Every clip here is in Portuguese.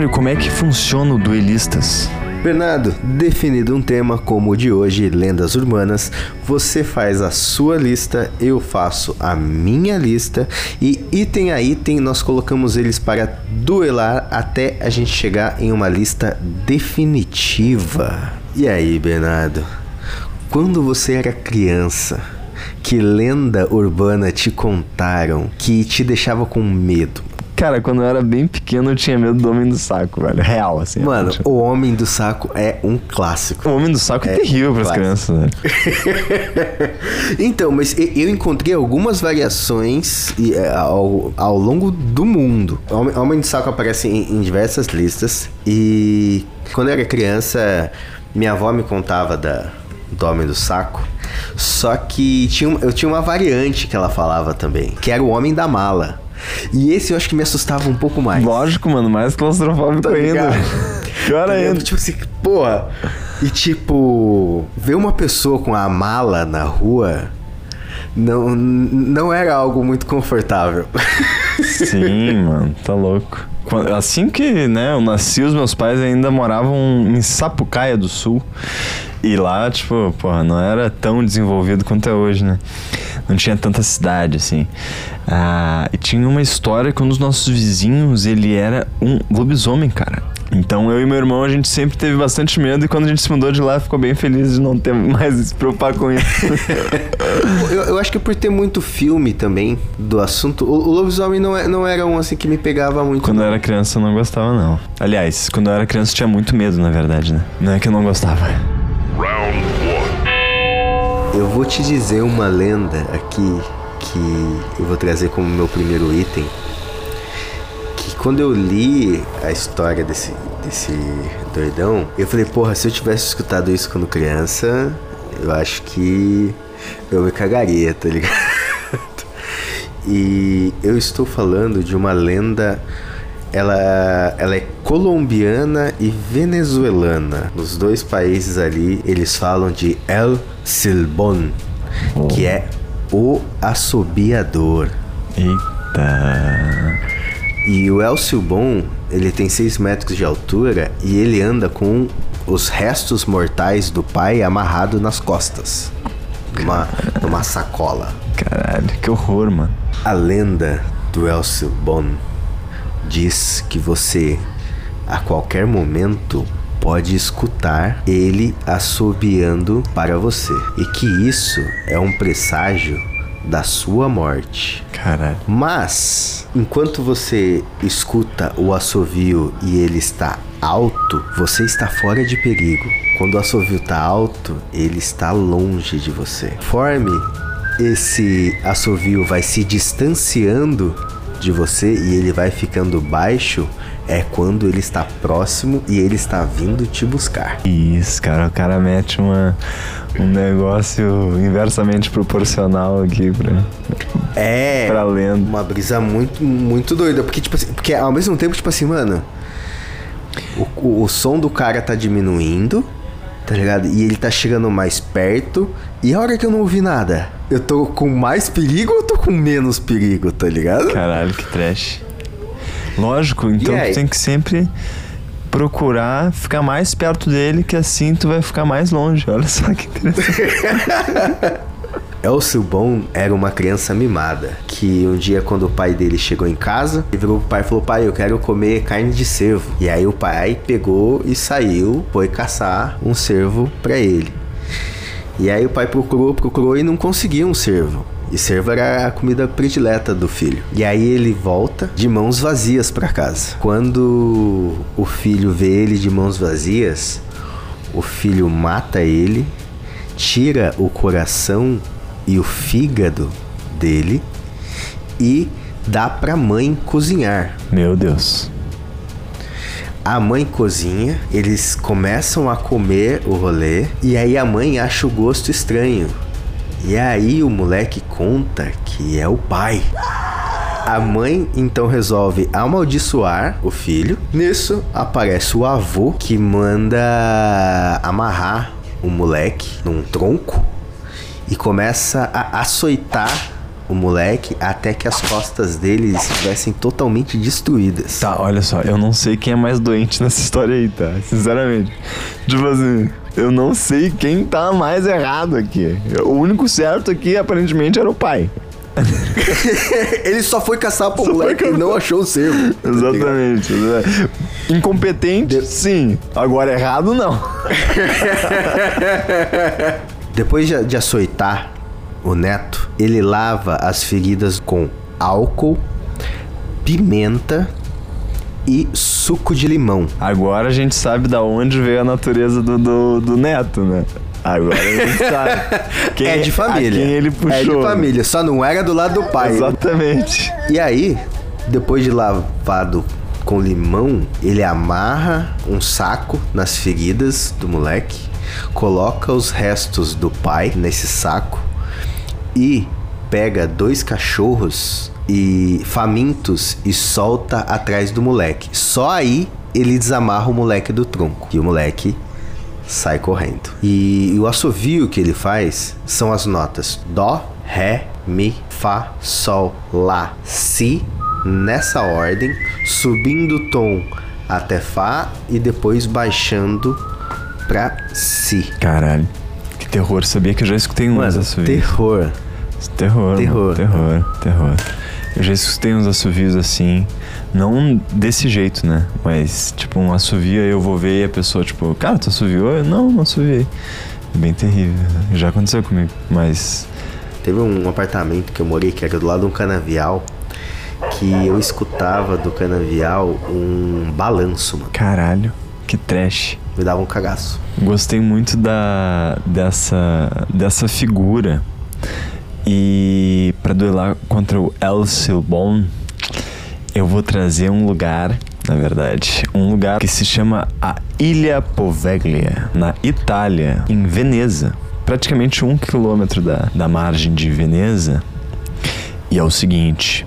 Mário, como é que funciona o Duelistas? Bernardo, definido um tema como o de hoje, lendas urbanas, você faz a sua lista, eu faço a minha lista e item a item nós colocamos eles para duelar até a gente chegar em uma lista definitiva. E aí, Bernardo? Quando você era criança, que lenda urbana te contaram que te deixava com medo? Cara, quando eu era bem pequeno eu tinha medo do Homem do Saco, velho. Real, assim. Mano, o Homem do Saco é um clássico. O Homem do Saco é, É terrível pras clássico. crianças, velho. então, mas eu encontrei algumas variações é, ao, ao longo do mundo. Homem, Homem de Saco aparece em, em diversas listas. E quando eu era criança, minha avó me contava da, do Homem do Saco. Só que tinha, um- eu tinha uma variante que ela falava também, que era o Homem da Mala. E esse eu acho que me assustava um pouco mais. Lógico, mano, mais claustrofóbico Tá ainda. Pior Tá ainda. Tipo assim, porra. E tipo, ver uma pessoa com a mala na rua não, não era algo muito confortável. Sim, mano, tá louco. Assim que, né, eu nasci, os meus pais ainda moravam em Sapucaia do Sul. E lá, tipo, porra, não era tão desenvolvido quanto é hoje, né? Não tinha tanta cidade, assim. Ah, e tinha uma história que um dos nossos vizinhos, ele era um lobisomem, cara. Então eu e meu irmão, a gente sempre teve bastante medo e quando a gente se mudou de lá, ficou bem feliz de não ter mais se preocupar com isso. eu, eu acho que por ter muito filme também do assunto, o, o lobisomem não, é- não era um assim que me pegava muito. Quando eu era criança eu não gostava, não. Aliás, quando eu era criança eu tinha muito medo, na verdade, né? Não é que eu não gostava. Eu vou te dizer uma lenda aqui que eu vou trazer como meu primeiro item. Que quando eu li a história desse, desse doidão, eu falei, porra, se eu tivesse escutado isso quando criança, eu acho que eu me cagaria, tá ligado? E eu estou falando de uma lenda. Ela, ela é colombiana e venezuelana. Nos dois países ali, eles falam de El Silbón, que é o assobiador. Eita. E o El Silbón, ele tem 6 metros de altura e ele anda com os restos mortais do pai amarrado nas costas. Numa, numa sacola. Caralho, que horror, mano. A lenda do El Silbón diz que você, a qualquer momento, pode escutar ele assobiando para você. E que isso é um presságio da sua morte. Caralho. Mas, enquanto você escuta o assovio e ele está alto, você está fora de perigo. Quando o assovio está alto, ele está longe de você. Conforme esse assovio vai se distanciando de você e ele vai ficando baixo, é quando ele está próximo e ele está vindo te buscar. Isso, cara, o cara mete uma, um negócio inversamente proporcional aqui pra. É. Pra lenda. Uma brisa muito, muito doida. Porque, tipo assim, porque ao mesmo tempo, tipo assim, mano. O, o, o som do cara tá diminuindo, tá ligado? E ele tá chegando mais perto. E a hora que eu não ouvi nada, eu tô com mais perigo ou com menos perigo, tá ligado? Caralho, que trash. Lógico, então tu tem que sempre procurar ficar mais perto dele, que assim tu vai ficar mais longe. Olha só que interessante. Elcio Bon era uma criança mimada. Que um dia, quando o pai dele chegou em casa, ele virou pro pai e falou: Pai, eu quero comer carne de cervo. E aí o pai pegou e saiu, foi caçar um cervo pra ele. E aí o pai procurou, procurou e não conseguia um cervo. E cervo era a comida predileta do filho. E aí ele volta de mãos vazias para casa. Quando o filho vê ele de mãos vazias, o filho mata ele, tira o coração e o fígado dele e dá pra mãe cozinhar. Meu Deus. A mãe cozinha, eles começam a comer o rolê e aí a mãe acha o gosto estranho. E aí o moleque conta que é o pai. A mãe então resolve amaldiçoar o filho. Nisso aparece o avô que manda amarrar o moleque num tronco e começa a açoitar o moleque até que as costas dele estivessem totalmente destruídas. Tá, olha só, eu não sei quem é mais doente nessa história aí, tá? Sinceramente. Tipo assim, eu não sei quem tá mais errado aqui. O único certo aqui, aparentemente, era o pai. Ele só foi caçar pro Só moleque e não achou o cervo. ligado? Exatamente. Incompetente, sim. Agora errado, não. Depois de, de açoitar o neto, ele lava as feridas com álcool, pimenta e suco de limão. Agora a gente sabe da onde veio a natureza do, do, do neto, né? Agora a gente sabe. Quem- é de família. Quem ele puxou. É de família, só não era do lado do pai. Exatamente. E aí, depois de lavado com limão, ele amarra um saco nas feridas do moleque, coloca os restos do pai nesse saco e pega dois cachorros e famintos e solta atrás do moleque. Só aí ele desamarra o moleque do tronco e o moleque sai correndo. E, o assovio que ele faz são as notas dó, ré, mi, fá, sol, lá, si nessa ordem, subindo o tom até fá e depois baixando pra si. Caralho. Que terror. Sabia que eu já escutei uns Mano, assovios. terror. Terror. Terror. mano. Terror. Terror. Eu já escutei uns assovios assim. Não desse jeito, né? Mas, tipo, um assovio aí eu vou ver e a pessoa, tipo, cara, tu assoviou? Eu, não, não assoviei. Bem terrível. Já aconteceu comigo. Mas. Teve um apartamento que eu morei que era do lado de um canavial que eu escutava do canavial um balanço, mano. Caralho. Que trash. Me dava um cagaço. Gostei muito da dessa dessa figura. E para duelar contra o El Silbon, eu vou trazer um lugar, na verdade, um lugar que se chama a Ilha Poveglia, na Itália, em Veneza, praticamente um quilômetro da, da margem de Veneza. E é o seguinte,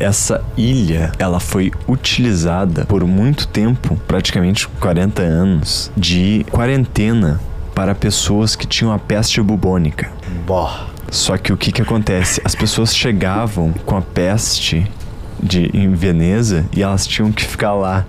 essa ilha, ela foi utilizada por muito tempo, praticamente 40 anos, de quarentena para pessoas que tinham a peste bubônica. Bó. Só que o que que acontece? As pessoas chegavam com a peste de, em Veneza e elas tinham que ficar lá.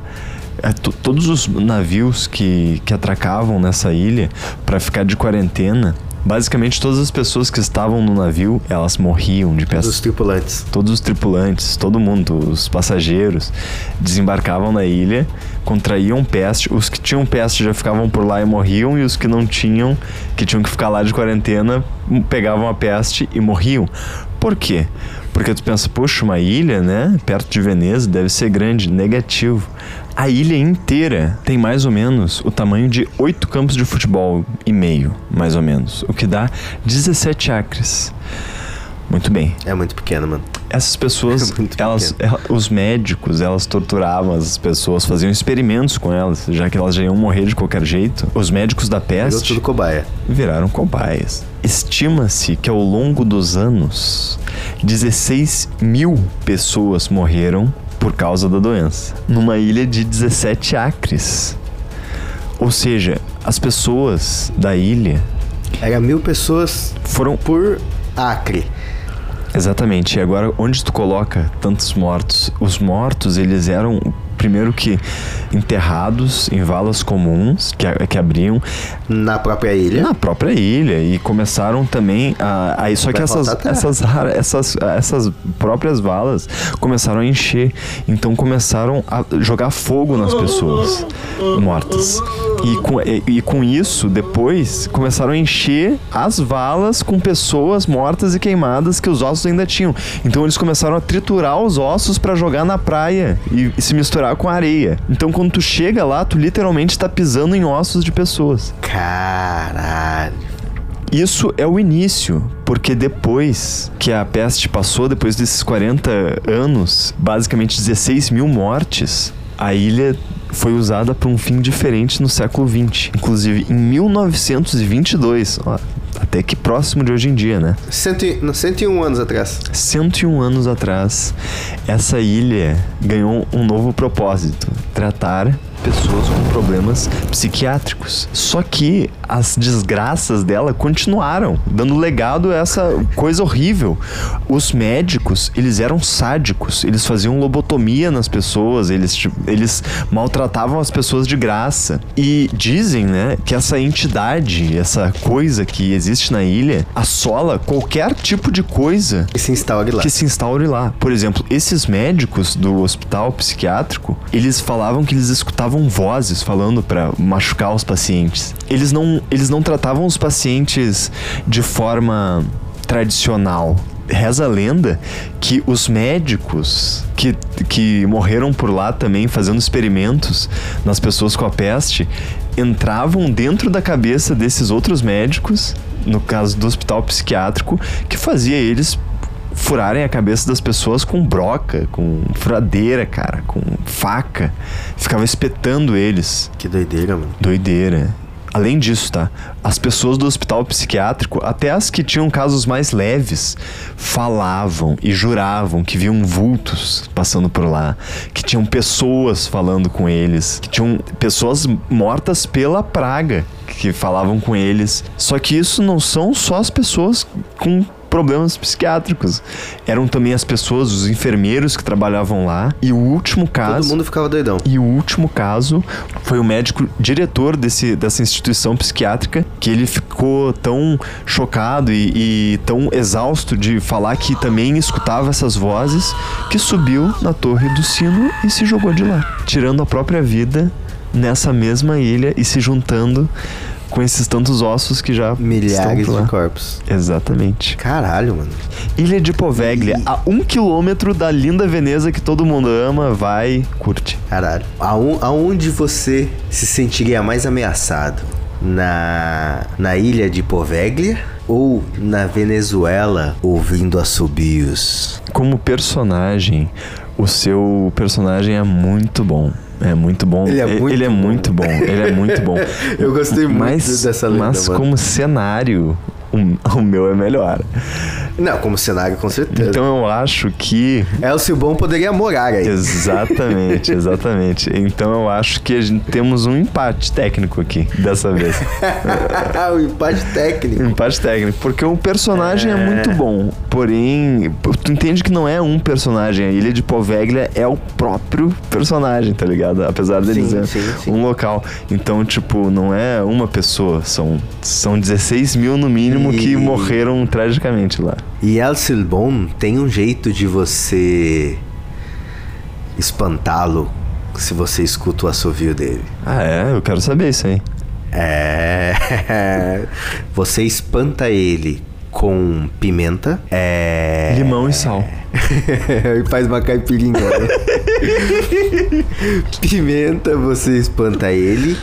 É, to- todos os navios que, que atracavam nessa ilha para ficar de quarentena, basicamente todas as pessoas que estavam no navio, elas morriam de peste Dos tripulantes. todos os tripulantes, todo mundo, os passageiros, desembarcavam na ilha, contraíam peste. Os que tinham peste já ficavam por lá e morriam, e os que não tinham, que tinham que ficar lá de quarentena, m- pegavam a peste e morriam. Por quê? Porque tu pensa, poxa, uma ilha, né? Perto de Veneza, deve ser grande. Negativo. A ilha inteira tem mais ou menos o tamanho de oito campos de futebol e meio, mais ou menos. O que dá 17 acres. Muito bem. É muito pequeno, mano. Essas pessoas, Muito elas, ela- os médicos, elas torturavam as pessoas, faziam experimentos com elas, já que elas já iam morrer de qualquer jeito. Os médicos da Virou peste tudo cobaia. viraram cobaias. Estima-se que ao longo dos anos, 16 mil pessoas morreram por causa da doença, numa ilha de 17 acres. Ou seja, as pessoas da ilha Era mil pessoas foram por acre. Exatamente. E agora, onde tu coloca tantos mortos? Os mortos, eles eram. Primeiro que enterrados em valas comuns que, que abriam Na própria ilha. na própria ilha e começaram também a, aí só que essas essas, essas essas próprias valas começaram a encher. Então começaram a jogar fogo nas pessoas mortas. E com, e, e com isso depois começaram a encher as valas com pessoas mortas e queimadas que os ossos ainda tinham. Então eles começaram a triturar os ossos para jogar na praia e, e se misturar com a areia então quando tu chega lá tu literalmente tá pisando em ossos de pessoas Caralho. isso é o início, porque depois que a peste passou, depois desses 40 anos, basicamente 16 mil mortes, a ilha foi usada para um fim diferente no século XX. Inclusive, em 1922, ó, até que próximo de hoje em dia, né? Cento e, não, 101 anos atrás. 101 anos atrás, essa ilha ganhou um novo propósito: tratar pessoas com problemas psiquiátricos. Só que as desgraças dela continuaram, dando legado a essa coisa horrível. Os médicos, eles eram sádicos, eles faziam lobotomia nas pessoas, eles, eles maltratavam as pessoas de graça. E dizem, né, que essa entidade, essa coisa que existe na ilha, assola qualquer tipo de coisa E se instaure lá. que se instaure lá. Por exemplo, esses médicos do hospital psiquiátrico, eles falavam que eles escutavam vozes falando pra machucar os pacientes. Eles não, eles não tratavam os pacientes de forma tradicional. Reza a lenda que os médicos que, que morreram por lá também fazendo experimentos nas pessoas com a peste entravam dentro da cabeça desses outros médicos, no caso do hospital psiquiátrico, que fazia eles furarem a cabeça das pessoas com broca, com furadeira, cara, com faca. Ficava espetando eles. Que doideira, mano. Doideira. Além disso, tá? As pessoas do hospital psiquiátrico, até as que tinham casos mais leves, falavam e juravam que viam vultos passando por lá, que tinham pessoas falando com eles, que tinham pessoas mortas pela praga que falavam com eles. Só que isso não são só as pessoas com problemas psiquiátricos. Eram também as pessoas, os enfermeiros que trabalhavam lá. E o último caso. Todo mundo ficava doidão. E o último caso foi o médico diretor desse, dessa instituição psiquiátrica que ele ficou tão chocado e, e tão exausto de falar que também escutava essas vozes que subiu na torre do sino e se jogou de lá, tirando a própria vida nessa mesma ilha e se juntando com esses tantos ossos que já Milhares de corpos. Exatamente. Caralho, mano. Ilha de Poveglia, a um quilômetro da linda Veneza que todo mundo ama, vai, curte. Caralho. Aon- Aonde você se sentiria mais ameaçado? Na, na ilha de Poveglia ou na Venezuela ouvindo assobios? Como personagem, o seu personagem é muito bom. É muito bom. Ele é E- muito ele é bom. muito bom. Ele é muito bom. Eu gostei muito mas, dessa lenda, Mas mano. como cenário, o, o meu é melhor. Não, como cenário, com certeza. Então eu acho que Elcio Bom poderia morar aí. Exatamente, exatamente. Então eu acho que a gente temos um empate técnico aqui, dessa vez. o empate técnico. Empate técnico, porque o personagem é. É. muito bom, porém, tu entende que não é um personagem, a Ilha de Poveglia é o próprio personagem, tá ligado? Apesar dele Sim, ser sim, sim. um local. Então, tipo, não é uma pessoa, são, são 16 mil no mínimo que E- morreram tragicamente lá. E Elcio Bom tem um jeito de você espantá-lo se você escuta o assovio dele. Ah, é? Eu quero saber isso aí. É. Você espanta ele com pimenta. É. Limão e sal. e faz uma caipirinha. né? pimenta, você espanta ele.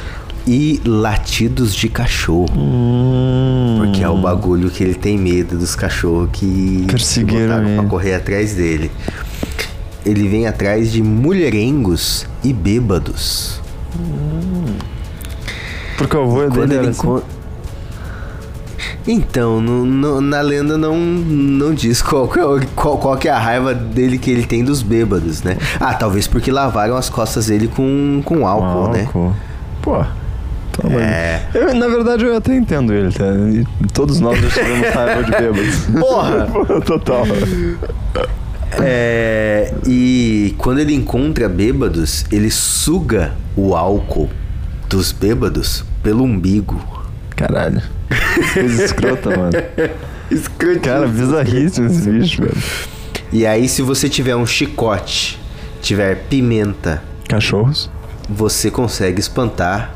E latidos de cachorro. Hum, Porque é o bagulho que ele tem medo dos cachorros que, Perseguiram botaram pra correr atrás dele. Ele vem atrás de mulherengos e bêbados. Porque o avô Quando dele era assim. Então, no- no- na lenda não, não diz qual, que é qual, qual é a raiva dele que ele tem dos bêbados, né? Ah, talvez porque lavaram as costas dele com, com álcool, né? álcool. Pô. Tá. É. Eu, na verdade, eu até entendo ele, tá? E todos nós já tivemos raiva de bêbados. Porra! Total. É, e quando ele encontra bêbados, ele suga o álcool dos bêbados pelo umbigo. Caralho. Coisa escrota, mano. Escrotíssimo. Cara, bizarríssimo esse bicho, velho. E aí, se você tiver um chicote, tiver pimenta, Cachorros? você consegue espantar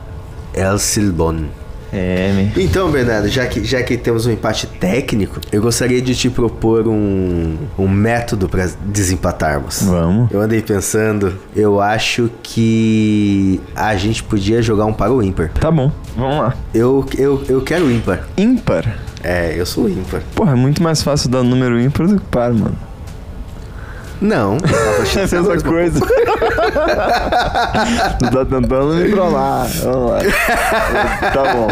El Silbon. É. Então, Bernardo, já que, já que temos um empate técnico, eu gostaria de te propor um, um método para desempatarmos. Vamos. Eu andei pensando, eu acho que a gente podia jogar um para o ímpar. Tá bom, vamos lá. Eu, eu, eu quero ímpar. Ímpar. É, eu sou ímpar. Porra, é muito mais fácil dar número ímpar do que par, mano. Não. É a mesma coisa. tu tá tentando me trollar. Vamos lá. Tá bom.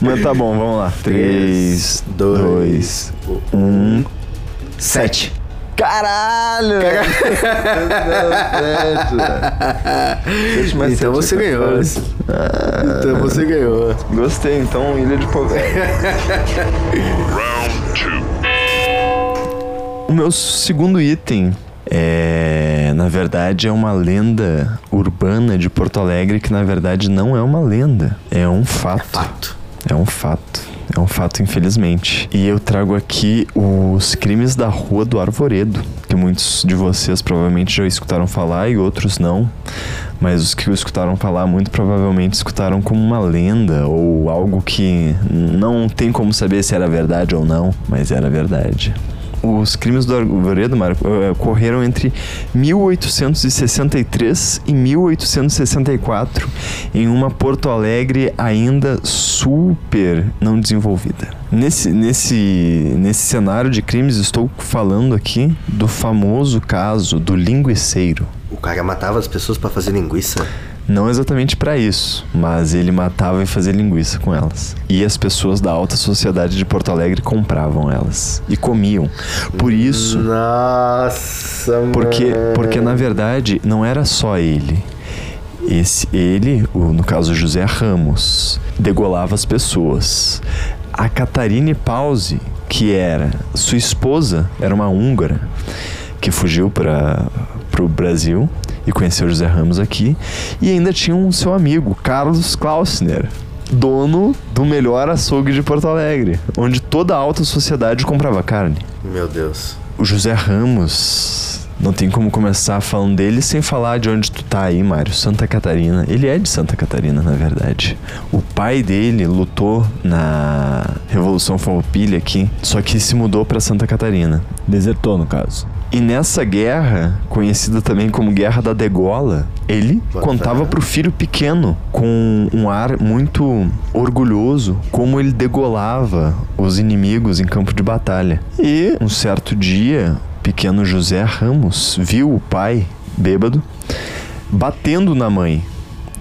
Mas tá bom, vamos lá. 3, 2, 1, 7. Caralho! Caralho. então você ganhou. Ah, então você ganhou. Gostei, então Ilha de poder. Round 2 meu segundo item é, na verdade, é uma lenda urbana de Porto Alegre que na verdade não é uma lenda, é um fato. Fato. É um fato. É um fato, infelizmente. E eu trago aqui os crimes da Rua do Arvoredo, que muitos de vocês provavelmente já escutaram falar e outros não. Mas os que escutaram falar, muito provavelmente escutaram como uma lenda ou algo que não tem como saber se era verdade ou não, mas era verdade. Os crimes do Arvoredo, Marco, eh, ocorreram entre 1863 e 1864 em uma Porto Alegre ainda super não desenvolvida. Nesse, nesse, nesse cenário de crimes, estou falando aqui do famoso caso do linguiceiro. O cara matava as pessoas pra fazer linguiça. Não exatamente para isso, mas ele matava e fazia linguiça com elas. E as pessoas da alta sociedade de Porto Alegre compravam elas e comiam. Por isso, Nossa, porque, mano. porque na verdade não era só ele. Esse, ele, o, no caso José Ramos, degolava as pessoas. A Catarine Pause, que era sua esposa, era uma húngara que fugiu para o Brasil e conheceu José Ramos aqui. E ainda tinha um seu amigo, Carlos Klausner, dono do melhor açougue de Porto Alegre, onde toda a alta sociedade comprava carne. Meu Deus. O José Ramos. Não tem como começar falando dele sem falar de onde tu tá aí, Mário. Santa Catarina. Ele é de Santa Catarina, na verdade. O pai dele lutou na Revolução Farroupilha aqui, só que se mudou pra Santa Catarina. Desertou, no caso. E nessa guerra, conhecida também como Guerra da Degola, ele contava fé. pro filho pequeno, com um ar muito orgulhoso, como ele degolava os inimigos em campo de batalha. E um certo dia, o pequeno José Ramos viu o pai, bêbado, batendo na mãe.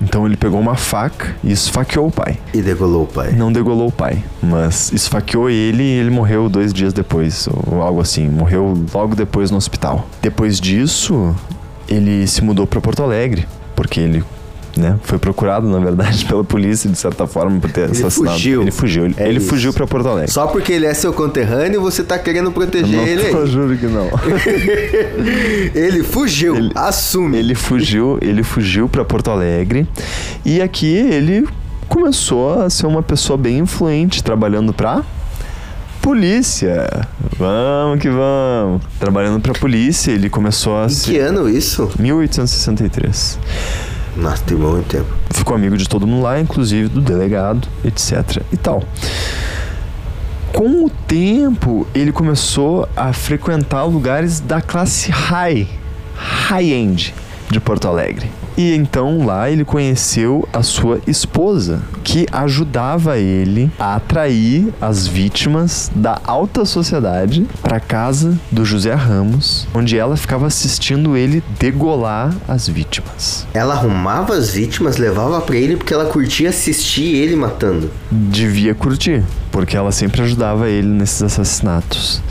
Então ele pegou uma faca e esfaqueou o pai. E degolou o pai. Não degolou o pai, mas esfaqueou ele e ele morreu dois dias depois, ou algo assim. Morreu logo depois no hospital. Depois disso, ele se mudou para Porto Alegre, porque ele né, foi procurado, na verdade, pela polícia, de certa forma, por ter assassinado. fugiu. Ele fugiu. Ele, É ele fugiu para Porto Alegre. Só porque ele é seu conterrâneo, você tá querendo proteger não, ele eu juro que não. Ele fugiu. Ele- Assume. Ele fugiu, ele fugiu para Porto Alegre e aqui ele começou a ser uma pessoa bem influente, trabalhando pra polícia. Vamos que vamos. Trabalhando pra polícia, ele começou a Em se que ano isso? 1863. Tem muito tempo. Ficou amigo de todo mundo lá, inclusive do delegado, etc. e tal. Com o tempo, ele começou a frequentar lugares da classe high, high-end de Porto Alegre. E então lá ele conheceu a sua esposa, que ajudava ele a atrair as vítimas da alta sociedade para casa do José Ramos, onde ela ficava assistindo ele degolar as vítimas. Ela arrumava as vítimas, levava pra ele porque ela curtia assistir ele matando. devia curtir, porque ela sempre ajudava ele nesses assassinatos.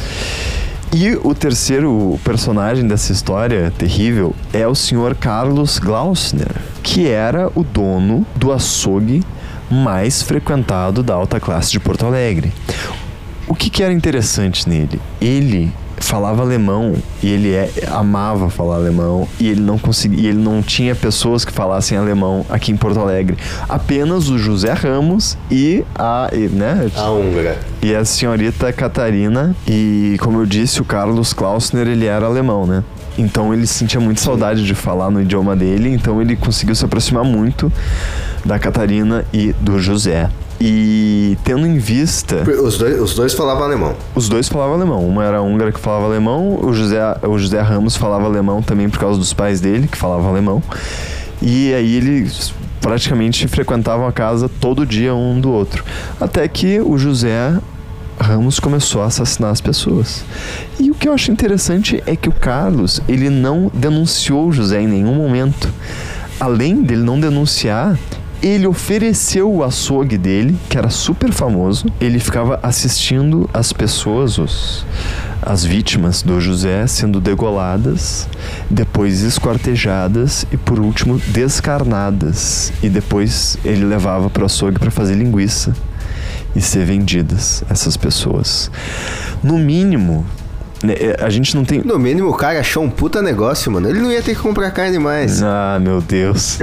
E o terceiro personagem dessa história terrível é o senhor Carlos Glausner, que era o dono do açougue mais frequentado da alta classe de Porto Alegre. O que, que era interessante nele? Ele falava alemão e ele é, amava falar alemão e ele não conseguia, ele não tinha pessoas que falassem alemão aqui em Porto Alegre. Apenas o José Ramos e a, e, né? A húngara. E a senhorita Catarina e, como eu disse, o Carlos Klausner, ele era alemão, né? Então ele sentia muita saudade de falar no idioma dele, então ele conseguiu se aproximar muito da Catarina e do José. E tendo em vista Os dois, os dois falavam alemão. os dois falavam alemão. Uma era húngara que falava alemão, o José, o José Ramos falava alemão também por causa dos pais dele, que falavam alemão. E aí eles praticamente frequentavam a casa todo dia um do outro. Até que o José Ramos começou a assassinar as pessoas. E o que eu acho interessante é que o Carlos, ele não denunciou o José em nenhum momento. Além dele não denunciar, ele ofereceu o açougue dele, que era super famoso. Ele ficava assistindo as pessoas, os, as vítimas do José sendo degoladas, depois esquartejadas e por último descarnadas. E depois ele levava para o açougue para fazer linguiça e ser vendidas essas pessoas. No mínimo, a gente não tem No mínimo, o cara achou um puta negócio, mano. Ele não ia ter que comprar carne mais. Ah, meu Deus.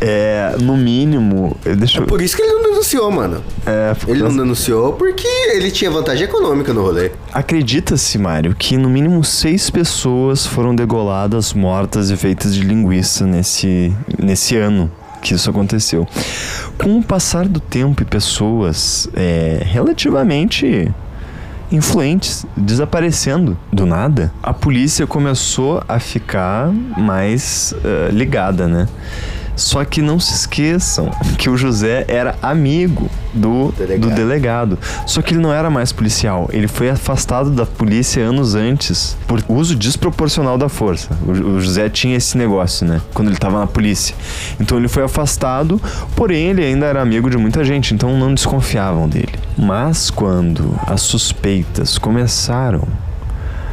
é, no mínimo, deixa eu. Por isso que ele não denunciou, mano. É, por Ele não denunciou porque ele tinha vantagem econômica no rolê. Acredita-se, Mário, que no mínimo seis pessoas foram degoladas, mortas e feitas de linguiça nesse, nesse ano que isso aconteceu. Com o passar do tempo e pessoas é, relativamente influentes desaparecendo do nada, a polícia começou a ficar mais eh, ligada, né? Só que não se esqueçam que o José era amigo do Delegado. do delegado. Só que ele não era mais policial. Ele foi afastado da polícia anos antes por uso desproporcional da força. O, o José tinha esse negócio, né? Quando ele tava na polícia. Então ele foi afastado, porém ele ainda era amigo de muita gente, então não desconfiavam dele. Mas quando as suspeitas começaram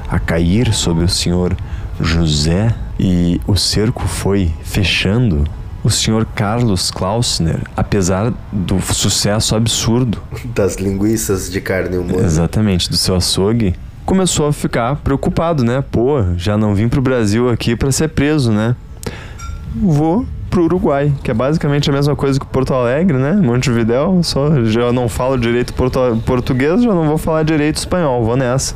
a cair sobre o senhor José e o cerco foi fechando, o senhor Carlos Klausner, apesar do sucesso absurdo Das linguiças de carne humana. Exatamente, do seu açougue, começou a ficar preocupado, né? Pô, já não vim pro Brasil aqui pra ser preso, né? Vou pro Uruguai, que é basicamente a mesma coisa que Porto Alegre, né? Montevidéu, só já não falo direito porto- português, já não vou falar direito espanhol, vou nessa.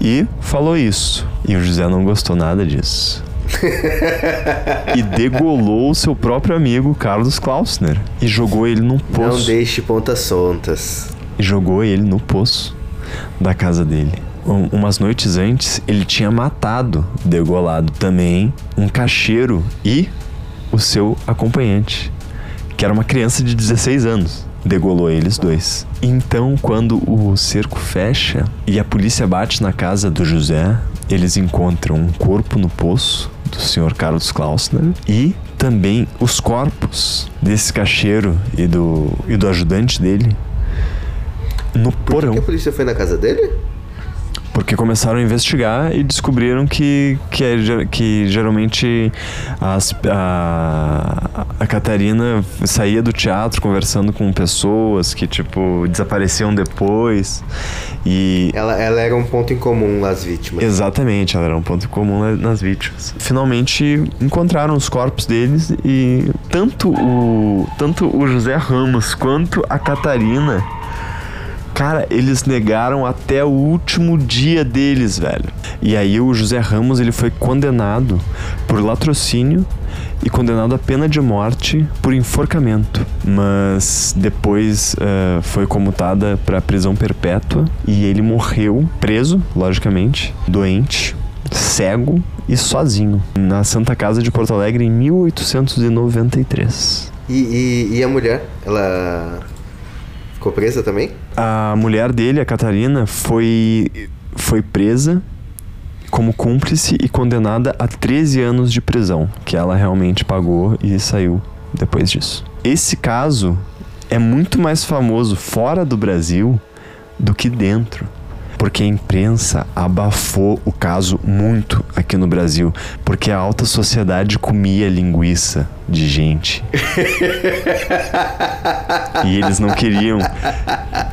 E falou isso. E o José não gostou nada disso. e degolou o seu próprio amigo Carlos Klausner e jogou ele num poço Não deixe pontas soltas. e jogou ele no poço da casa dele. Um- umas noites antes, ele tinha matado, degolado também, um cacheiro e o seu acompanhante, que era uma criança de 16 anos. Degolou eles dois. Então, quando o cerco fecha e a polícia bate na casa do José, eles encontram um corpo no poço do senhor Carlos Klausner e também os corpos desse cacheiro e do, e do ajudante dele no Por porão. que a polícia foi na casa dele? Porque começaram a investigar e descobriram que, que, é que geralmente as, a, a Catarina saía do teatro conversando com pessoas que, tipo, desapareciam depois. E Ela, ela era um ponto em comum nas vítimas. Exatamente, ela era um ponto comum na- nas vítimas. Finalmente encontraram os corpos deles e tanto o tanto o José Ramos quanto a Catarina, cara, eles negaram até o último dia deles, velho. E aí o José Ramos ele foi condenado por latrocínio e condenado à pena de morte por enforcamento, mas depois eh, foi comutada para prisão perpétua e ele morreu preso, logicamente, doente, cego e sozinho na Santa Casa de Porto Alegre em 1893. E, e, e a mulher? Ela ficou presa também? A mulher dele, a Catarina, foi foi presa como cúmplice e condenada a 13 anos de prisão, que ela realmente pagou e saiu depois disso. Esse caso é muito mais famoso fora do Brasil do que dentro. Porque a imprensa abafou o caso muito aqui no Brasil. Porque a alta sociedade comia linguiça de gente. e eles não queriam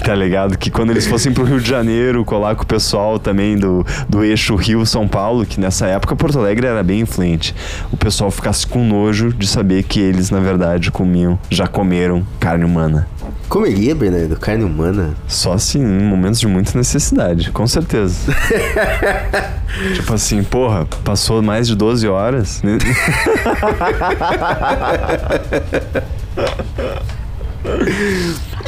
Tá ligado? Que quando eles fossem pro Rio de Janeiro, colar com o pessoal também do, do eixo Rio-São Paulo, que nessa época Porto Alegre era bem influente, o pessoal ficasse com nojo de saber que eles, na verdade, comiam, já comeram carne humana. Comeria, Bernardo, carne humana? Só assim, em momentos de muita necessidade, com certeza. tipo assim, porra, passou mais de 12 horas. né?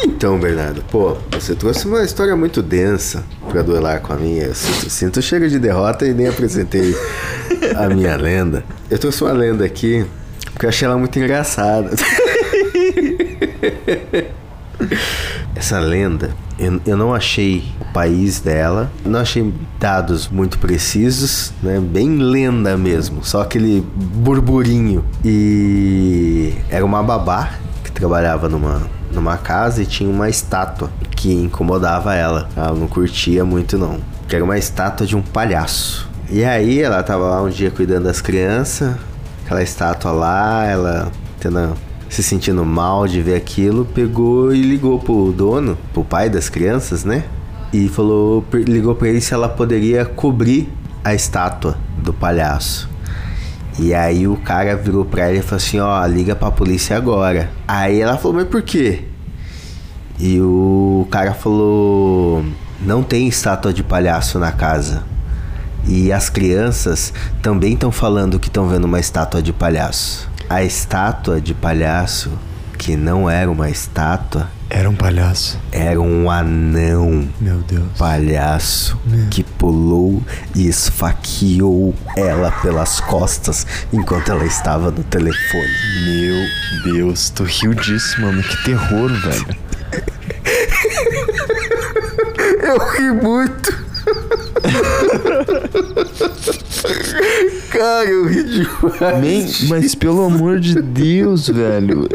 Então, Bernardo, pô, você trouxe uma história muito densa pra duelar com a minha. Eu sinto, sinto chega de derrota e nem apresentei a minha lenda. Eu trouxe uma lenda aqui porque eu achei ela muito engraçada. Essa lenda, eu, eu não achei o país dela, não achei dados muito precisos, né? Bem lenda mesmo, só aquele burburinho. E era uma babá que trabalhava numa, numa casa e tinha uma estátua que incomodava ela. Ela não curtia muito não. Que era uma estátua de um palhaço. E aí ela tava lá um dia cuidando das crianças, aquela estátua lá, ela tendo, se sentindo mal de ver aquilo, pegou e ligou pro dono, pro pai das crianças, né? E falou, ligou pra ele se ela poderia cobrir a estátua do palhaço. E aí o cara virou pra ela e falou assim, ó, liga pra polícia agora. Aí ela falou, mas por quê? E o cara falou, não tem estátua de palhaço na casa. E as crianças também estão falando que estão vendo uma estátua de palhaço. A estátua de palhaço, que não era uma estátua, Era um palhaço. era um anão Meu Deus. palhaço que pulou e esfaqueou ela pelas costas enquanto ela estava no telefone. Meu Deus, tu riu disso, mano. Que terror, velho. Eu ri muito. Cara, eu ri demais. Mas pelo amor de Deus, velho.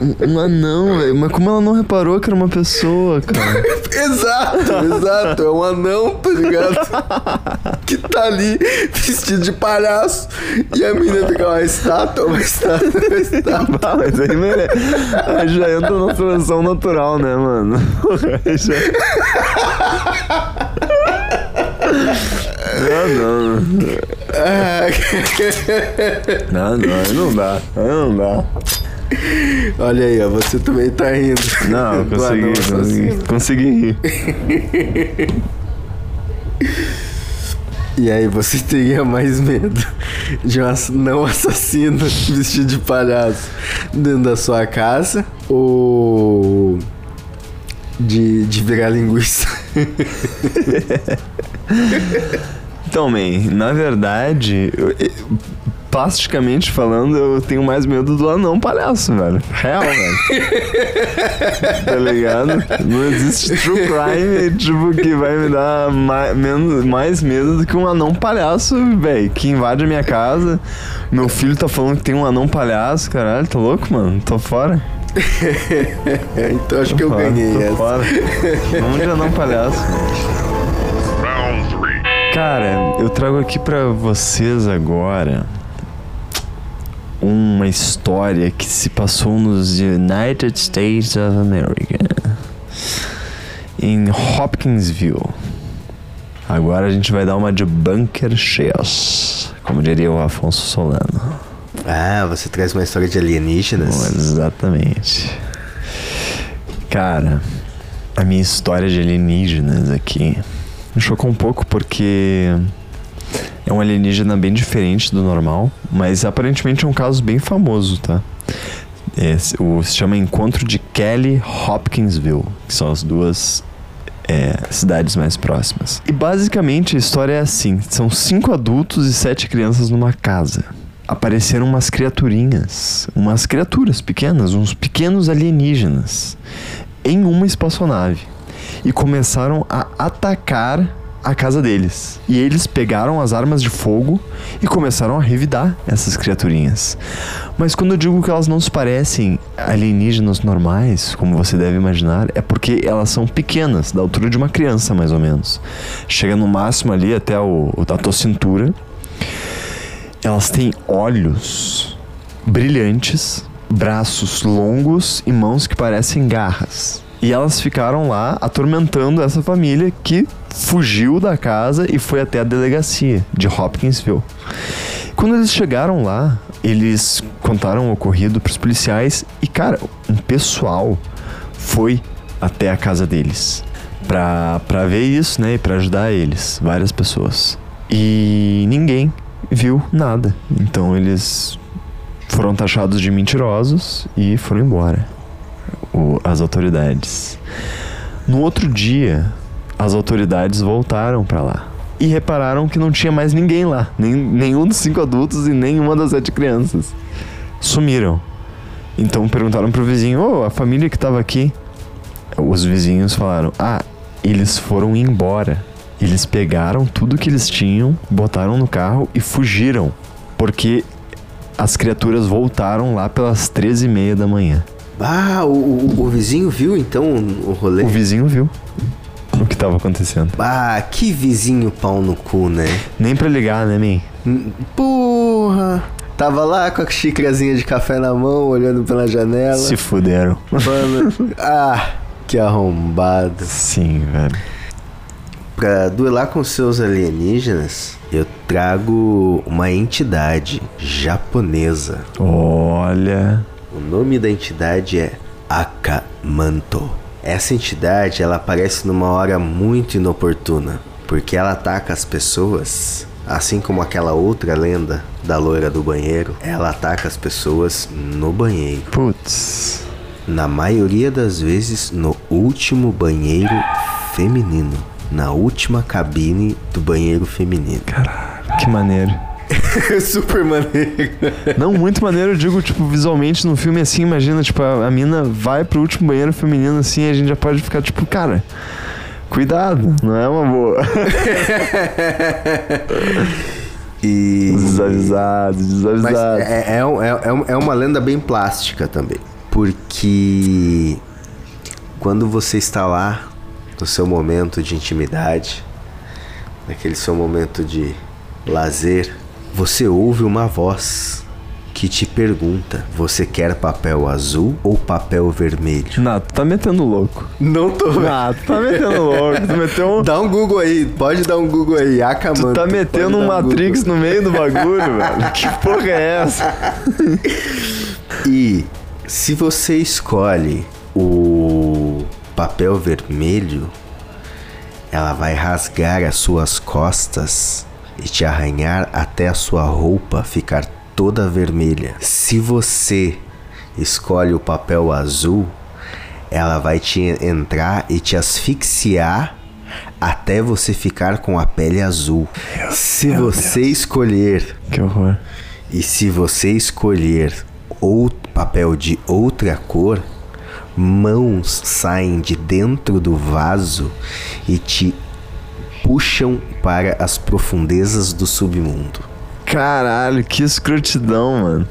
Um, um anão, velho. Mas como ela não reparou que era uma pessoa, cara? Exato, exato. É um anão, tá ligado? Que tá ali vestido de palhaço. E a menina fica uma estátua, uma estátua, uma estátua. Mas aí, mere... aí já entra na seleção natural, né, mano? Já... Não, não. Ah, Não, não, não dá. Não dá. Olha aí, ó, você também tá rindo. Não, consegui, anão consegui, consegui rir. E aí, você teria mais medo de um não assassino vestido de palhaço dentro da sua casa ou de, de virar linguiça? Então, man, na verdade, eu- eu- plasticamente falando, eu tenho mais medo do anão palhaço, velho. Real, velho. tá ligado? Não existe true crime, tipo, que vai me dar mais, menos, mais medo do que um anão palhaço, velho, que invade a minha casa. Meu filho tá falando que tem um anão palhaço, caralho, tá louco, mano? Tô fora. então acho que eu ganhei essa. fora. Vamos de anão palhaço. Cara, eu trago aqui pra vocês agora uma história que se passou nos United States of America, em Hopkinsville. Agora a gente vai dar uma de Bunker Chess, como diria o Afonso Solano. Ah, você traz uma história de alienígenas? Exatamente. Cara, a minha história de alienígenas aqui me chocou um pouco porque é um alienígena bem diferente do normal, mas aparentemente é um caso bem famoso, tá? É, o, se chama Encontro de Kelly Hopkinsville, que são as duas é, cidades mais próximas. E basicamente a história é assim: são cinco adultos e sete crianças numa casa. Apareceram umas criaturinhas, umas criaturas pequenas, uns pequenos alienígenas, em uma espaçonave e começaram a atacar a casa deles. E eles pegaram as armas de fogo e começaram a revidar essas criaturinhas. Mas quando eu digo que elas não se parecem alienígenas normais, como você deve imaginar, é porque elas são pequenas, da altura de uma criança mais ou menos. Chega no máximo ali até o, a tua cintura. Elas têm olhos brilhantes, braços longos e mãos que parecem garras. E elas ficaram lá atormentando essa família que fugiu da casa e foi até a delegacia de Hopkinsville. Quando eles chegaram lá, eles contaram o ocorrido para os policiais e, cara, um pessoal foi até a casa deles pra ver isso, né? E pra ajudar eles, várias pessoas. E ninguém viu nada. Então eles foram taxados de mentirosos e foram embora. O- as autoridades. No outro dia, as autoridades voltaram pra lá e repararam que não tinha mais ninguém lá, nem, nenhum dos cinco adultos e nenhuma das sete crianças. Sumiram. Então perguntaram pro vizinho: Ô, a família que tava aqui. Os vizinhos falaram: Ah, eles foram embora. Eles pegaram tudo que eles tinham, botaram no carro e fugiram. Porque as criaturas voltaram lá pelas 13 e meia da manhã. Ah, o, o- o vizinho viu então o rolê? O vizinho viu o que tava acontecendo. Ah, que vizinho pau no cu, né? Nem pra ligar, né, man? Hum, Porra! Tava lá com a xícarazinha de café na mão, olhando pela janela. Se fuderam. Mano, ah, que arrombado. Sim, velho. Pra duelar com seus alienígenas, eu trago uma entidade japonesa. Olha. O nome da entidade é Akamanto. Essa entidade, ela aparece numa hora muito inoportuna, porque ela ataca as pessoas, assim como aquela outra lenda da loira do banheiro, ela ataca as pessoas no banheiro. Putz. Na maioria das vezes, no último banheiro feminino. Na última cabine do banheiro feminino. Caralho, que maneiro. Super maneiro. Não, muito maneiro, eu digo, tipo, visualmente no filme assim, imagina, tipo, a, a mina vai pro último banheiro feminino assim, e a gente já pode ficar, tipo, cara, cuidado, não é uma boa. E. Desavisado, Mas desavisado. é, é, um- é, é um- é uma lenda bem plástica também. Porque quando você está lá no seu momento de intimidade, naquele seu momento de lazer, você ouve uma voz que te pergunta: você quer papel azul ou papel vermelho? Não, tu tá metendo louco. Não tô. Ah, tu tá metendo louco. Tu meteu um. Dá um Google aí, pode dar um Google aí, Akamanto. Tu tá metendo um Matrix no meio do bagulho, velho. Que porra é essa? E se você escolhe papel vermelho, ela vai rasgar as suas costas e te arranhar até a sua roupa ficar toda vermelha. Se você escolhe o papel azul, ela vai te entrar e te asfixiar até você ficar com a pele azul. Se você escolher Que horror. e se você escolher outro papel de outra cor, mãos saem de dentro do vaso e te puxam para as profundezas do submundo. Caralho, que escrotidão, mano.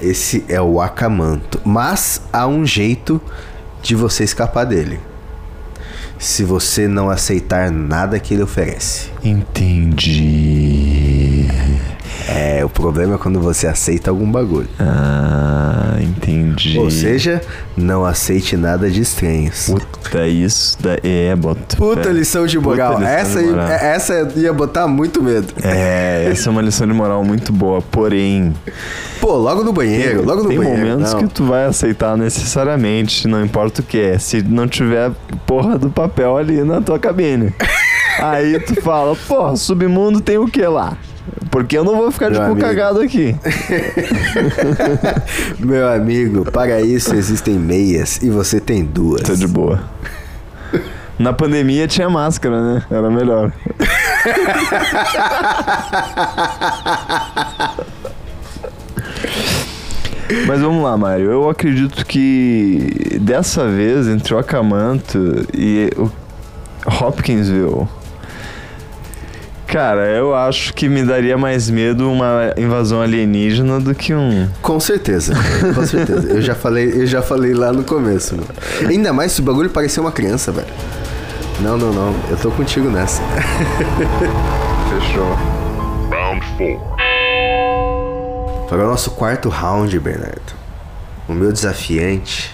Esse é o Akamanto, mas há um jeito de você escapar dele. Se você não aceitar nada que ele oferece. Entendi. É, o problema é quando você aceita algum bagulho. Ah, entendi. Ou seja, não aceite nada de estranhos. Puta, isso da... é, bota. Puta lição de moral. essa, de moral. é- essa ia botar muito medo. É, essa é uma lição de moral muito boa, porém. Pô, logo no banheiro, logo no tem banheiro. momentos não. que tu vai aceitar necessariamente, não importa o que é, se não tiver porra do papel ali na tua cabine. Aí tu fala, porra, submundo tem o que lá? Porque eu não vou ficar, Meu tipo, amigo. cagado aqui. Meu amigo, para isso existem meias e você tem duas. Tô de boa. Na pandemia tinha máscara, né? Era melhor. Mas vamos lá, Mário. Eu acredito que dessa vez, entre o Akamanto e o Hopkinsville, cara, eu acho que me daria mais medo uma invasão alienígena do que um. Com certeza, com certeza. Eu já falei, eu já falei lá no começo, mano. Ainda mais se o bagulho parecer uma criança, velho. Não, não, não. Eu tô contigo nessa. Fechou. Round four. Para o nosso quarto round, Bernardo. O meu desafiante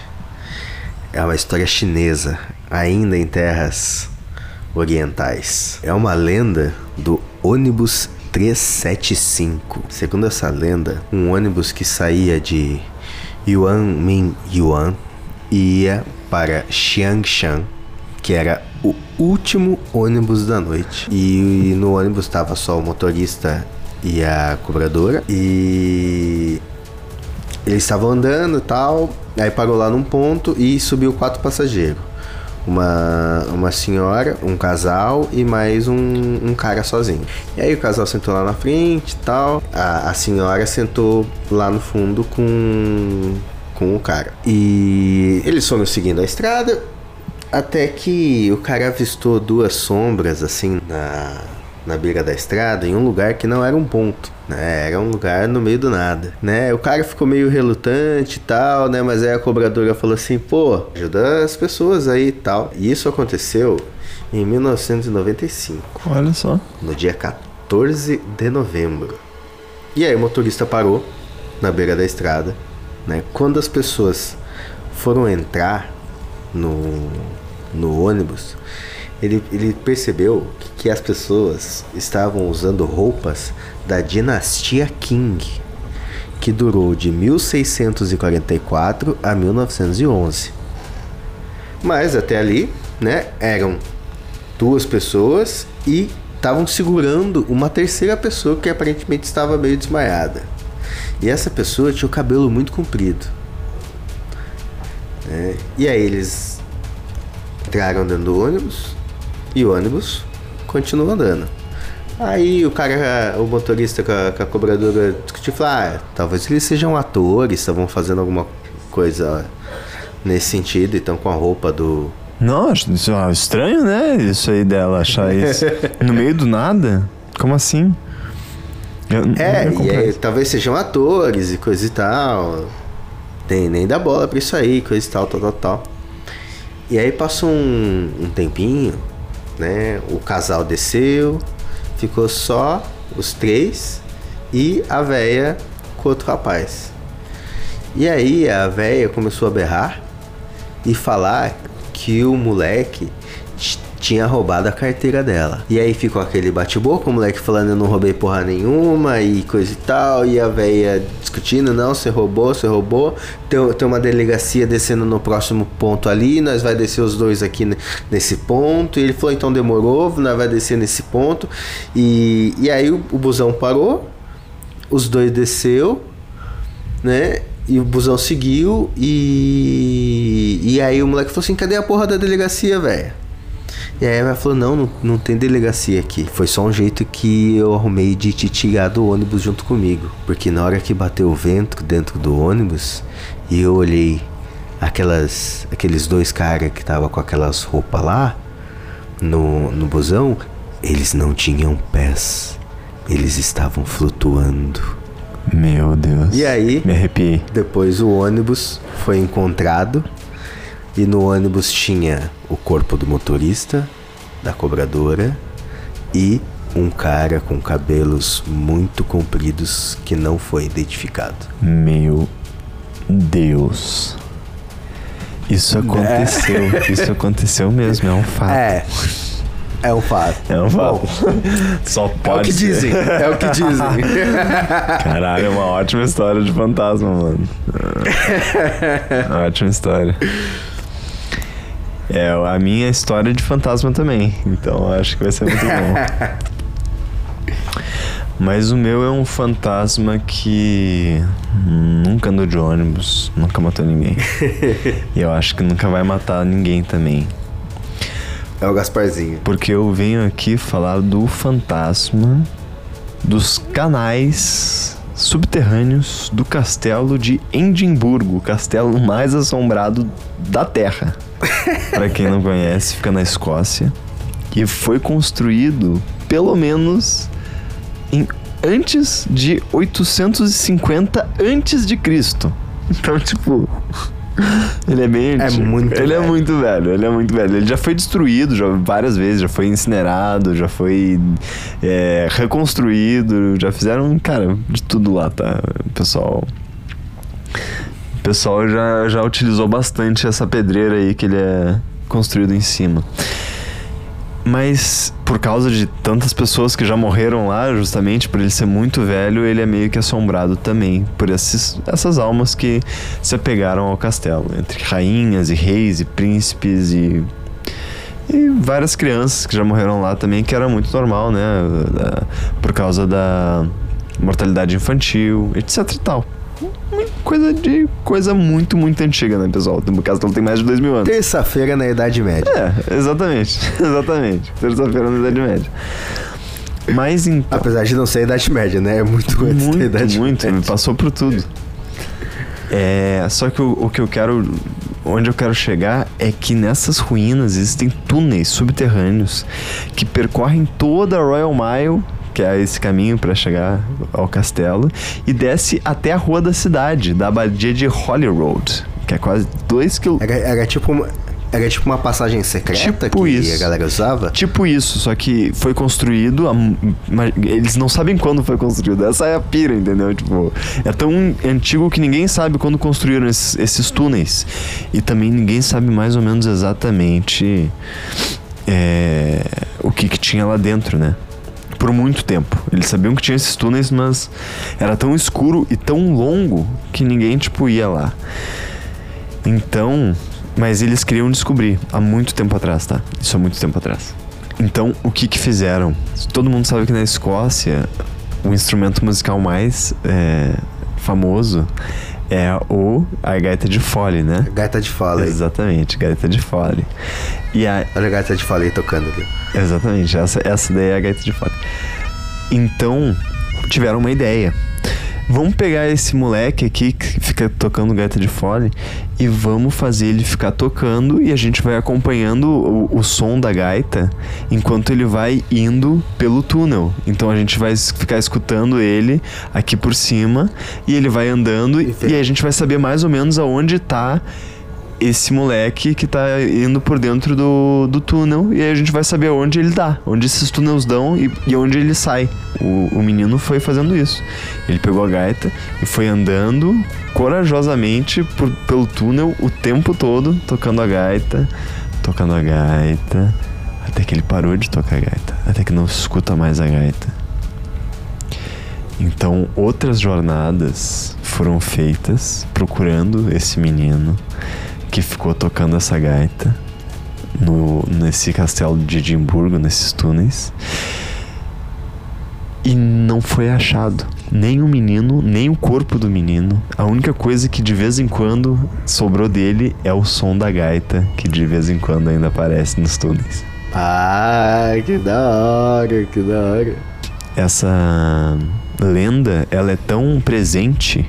é uma história chinesa, ainda em terras orientais. É uma lenda do ônibus 375. Segundo essa lenda, um ônibus que saía de Yuan Yuan ia para Xiangshan, que era o último ônibus da noite. E no ônibus estava só o motorista e a cobradora. E eles estavam andando e tal. Aí parou lá num ponto e subiu quatro passageiros uma, uma senhora, um casal e mais um, um cara sozinho. E aí o casal sentou lá na frente e tal. A, a senhora sentou lá no fundo com, com o cara. E eles foram seguindo a estrada até que o cara avistou duas sombras assim na, na beira da estrada em um lugar que não era um ponto né? Era um lugar no meio do nada, né? O cara ficou meio relutante e tal, né? Mas aí a cobradora falou assim, pô, ajuda as pessoas aí e tal. E isso aconteceu em 1995. Olha só. No dia 14 de novembro. E aí o motorista parou na beira da estrada, né? Quando as pessoas foram entrar no, no ônibus, ele, ele percebeu que, que as pessoas estavam usando roupas da dinastia Qing, que durou de 1644 a 1911. Mas até ali, né, eram duas pessoas e estavam segurando uma terceira pessoa que aparentemente estava meio desmaiada. E essa pessoa tinha o cabelo muito comprido. Né? E aí eles entraram dentro do ônibus e o ônibus continuou andando. Aí o cara, o motorista com a, com a cobradora discutiu ah, talvez eles sejam atores, estavam fazendo alguma coisa nesse sentido, então com a roupa do. Não, isso é estranho, né? Isso aí dela achar isso. no meio do nada? Como assim? Eu, é, e aí, talvez sejam atores e coisa e tal. Tem nem dá bola pra isso aí, coisa e tal, tal, tal, tal. E aí passou um, um tempinho, né? O casal desceu, ficou só os três e a véia com outro rapaz. E aí a véia começou a berrar e falar que o moleque tinha roubado a carteira dela. E aí ficou aquele bate-boca, o moleque falando eu não roubei porra nenhuma e coisa e tal, e a velha discutindo, não, você roubou, você roubou. Tem, tem uma delegacia descendo no próximo ponto ali, nós vai descer os dois aqui nesse ponto. E ele falou, então demorou, nós vai descer nesse ponto. E, e aí o, o busão parou, os dois desceu, né? E o busão seguiu e. E aí o moleque falou assim: cadê a porra da delegacia, velho? E aí ela falou: não, não, não tem delegacia aqui. Foi só um jeito que eu arrumei de te tirar do ônibus junto comigo. Porque na hora que bateu o vento dentro do ônibus e eu olhei aquelas, aqueles dois caras que estavam com aquelas roupas lá no, no busão, eles não tinham pés. Eles estavam flutuando. Meu Deus. E aí, me arrepiei. Depois o ônibus foi encontrado e no ônibus tinha o corpo do motorista, da cobradora e um cara com cabelos muito compridos que não foi identificado. Meu Deus. Isso aconteceu. É. Isso aconteceu mesmo, é um fato. É. É um fato. É um fato. Só pode. É o que ser. dizem. É o que dizem. Caralho, é uma ótima história de fantasma, mano. ótima história. É, a minha história de fantasma também. Então acho que vai ser muito bom. Mas o meu é um fantasma que nunca andou de ônibus, nunca matou ninguém. e eu acho que nunca vai matar ninguém também. É o Gasparzinho. Porque eu venho aqui falar do fantasma dos canais subterrâneos do castelo de Edimburgo, o castelo mais assombrado da Terra. Para quem não conhece, fica na Escócia e foi construído pelo menos em antes de 850 antes de Cristo. Então, tipo, ele é bem É muito Ele velho. é muito velho, ele é muito velho. Ele já foi destruído já, várias vezes, já foi incinerado, já foi é, reconstruído, já fizeram, cara, de tudo lá, tá? Pessoal. pessoal já, já utilizou bastante essa pedreira aí que ele é construído em cima. Mas por causa de tantas pessoas que já morreram lá, justamente por ele ser muito velho, ele é meio que assombrado também por esses, essas almas que se apegaram ao castelo, entre rainhas e reis e príncipes e e várias crianças que já morreram lá também, que era muito normal, né? Da- Por causa da mortalidade infantil, etc e tal. Coisa de coisa muito, muito antiga, né, pessoal? O castelo tem mais de dois mil anos. Terça-feira na Idade Média. É, exatamente. Exatamente. Terça-feira na Idade Média. Mas então. Apesar de não ser a Idade Média, né? É muito antes da Muito, Idade muito. Média. Passou por tudo. É, só que o, o que eu quero. Onde eu quero chegar é que nessas ruínas existem túneis subterrâneos que percorrem toda a Royal Mile, que é esse caminho para chegar ao castelo, e desce até a rua da cidade, da abadia de Holyrood, que é quase 2 quilômetros. Era, era tipo uma, era tipo uma passagem secreta Tipo que isso. a galera usava. Tipo isso, só que foi construído. eles não sabem quando foi construído. Essa é a pira, entendeu? Tipo, é tão antigo que ninguém sabe quando construíram esses, esses túneis. E também ninguém sabe mais ou menos exatamente é, o que, que tinha lá dentro, né? Por muito tempo. Eles sabiam que tinha esses túneis, mas era tão escuro e tão longo que ninguém, tipo, ia lá. Então, mas eles queriam descobrir há muito tempo atrás, tá? Isso há muito tempo atrás. Então, o que que fizeram? Todo mundo sabe que na Escócia o instrumento musical mais é, famoso é o a gaita de fole, né? Gaita de fala. Exatamente, gaita de fole. E a, Olha a gaita de fala aí tocando ali. Exatamente, essa, essa daí é a gaita de fole. Então, tiveram uma ideia. Vamos pegar esse moleque aqui que fica tocando gaita de fole e vamos fazer ele ficar tocando e a gente vai acompanhando o, o som da gaita enquanto ele vai indo pelo túnel. Então a gente vai ficar escutando ele aqui por cima e ele vai andando e, e a gente vai saber mais ou menos aonde tá esse moleque que tá indo por dentro do, do túnel e aí a gente vai saber onde ele dá, onde esses túneis dão e, e onde ele sai. O, o menino foi fazendo isso. Ele pegou a gaita e foi andando corajosamente por, pelo túnel o tempo todo, tocando a gaita, tocando a gaita, até que ele parou de tocar a gaita, até que não se escuta mais a gaita. Então, outras jornadas foram feitas procurando esse menino que ficou tocando essa gaita no, nesse castelo de Edimburgo, nesses túneis. E não foi achado nem o menino, nem o corpo do menino. A única coisa que de vez em quando sobrou dele é o som da gaita, que de vez em quando ainda aparece nos túneis. Ah, que da hora, que da hora. essa lenda ela é tão presente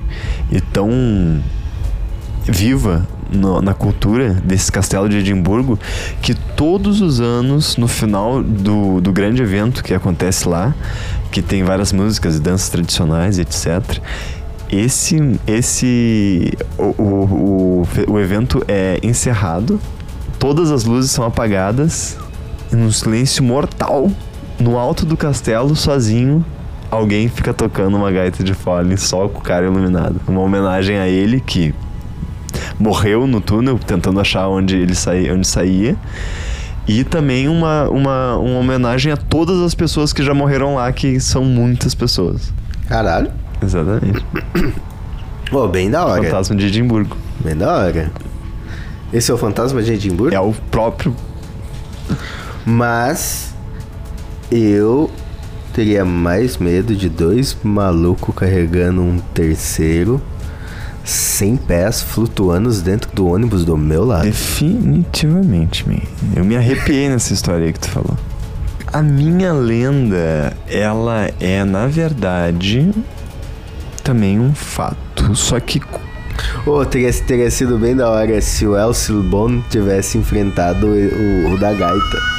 e tão viva no- na cultura desse castelo de Edimburgo que todos os anos no final do, do grande evento que acontece lá que tem várias músicas e danças tradicionais etc esse esse o, o, o, o evento é encerrado todas as luzes são apagadas e num silêncio mortal no alto do castelo sozinho alguém fica tocando uma gaita de fole só com o cara iluminado. Uma homenagem a ele que morreu no túnel tentando achar onde ele saía, onde saía. E também uma, uma, uma homenagem a todas as pessoas que já morreram lá, que são muitas pessoas. Caralho. Exatamente. Pô, bem da hora. Fantasma de Edimburgo. Bem da hora. Esse é o fantasma de Edimburgo? É o próprio. Mas eu teria mais medo de dois malucos carregando um terceiro sem pés flutuando dentro do ônibus do meu lado. Definitivamente, man. Eu me arrepiei nessa história aí que tu falou. A minha lenda, ela é, na verdade, também um fato. Só que Ô, teria, teria sido bem da hora se o Elcio Bon tivesse enfrentado o, o da gaita.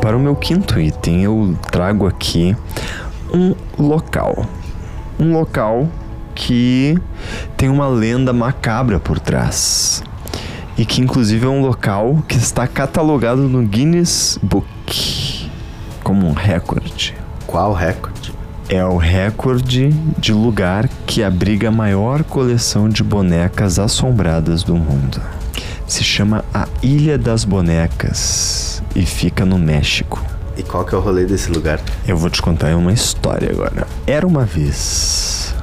Para o meu quinto item, eu trago aqui um local. Um local que tem uma lenda macabra por trás. E que inclusive é um local que está catalogado no Guinness Book como um recorde. Qual recorde? é o recorde de lugar que abriga a maior coleção de bonecas assombradas do mundo. Se chama a Ilha das Bonecas e fica no México. E qual que é o rolê desse lugar? Eu vou te contar uma história agora. Era uma vez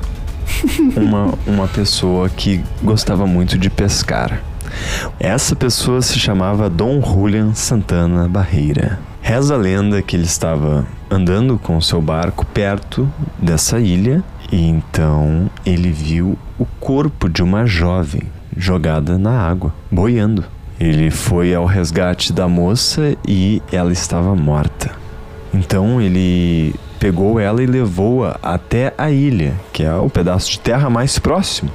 uma, uma pessoa que gostava muito de pescar. Essa pessoa se chamava Dom Julian Santana Barreira. Reza a lenda que ele estava andando com seu barco perto dessa ilha e então ele viu o corpo de uma jovem jogada na água, boiando. Ele foi ao resgate da moça e ela estava morta. Então ele pegou ela e levou-a até a ilha, que é o pedaço de terra mais próximo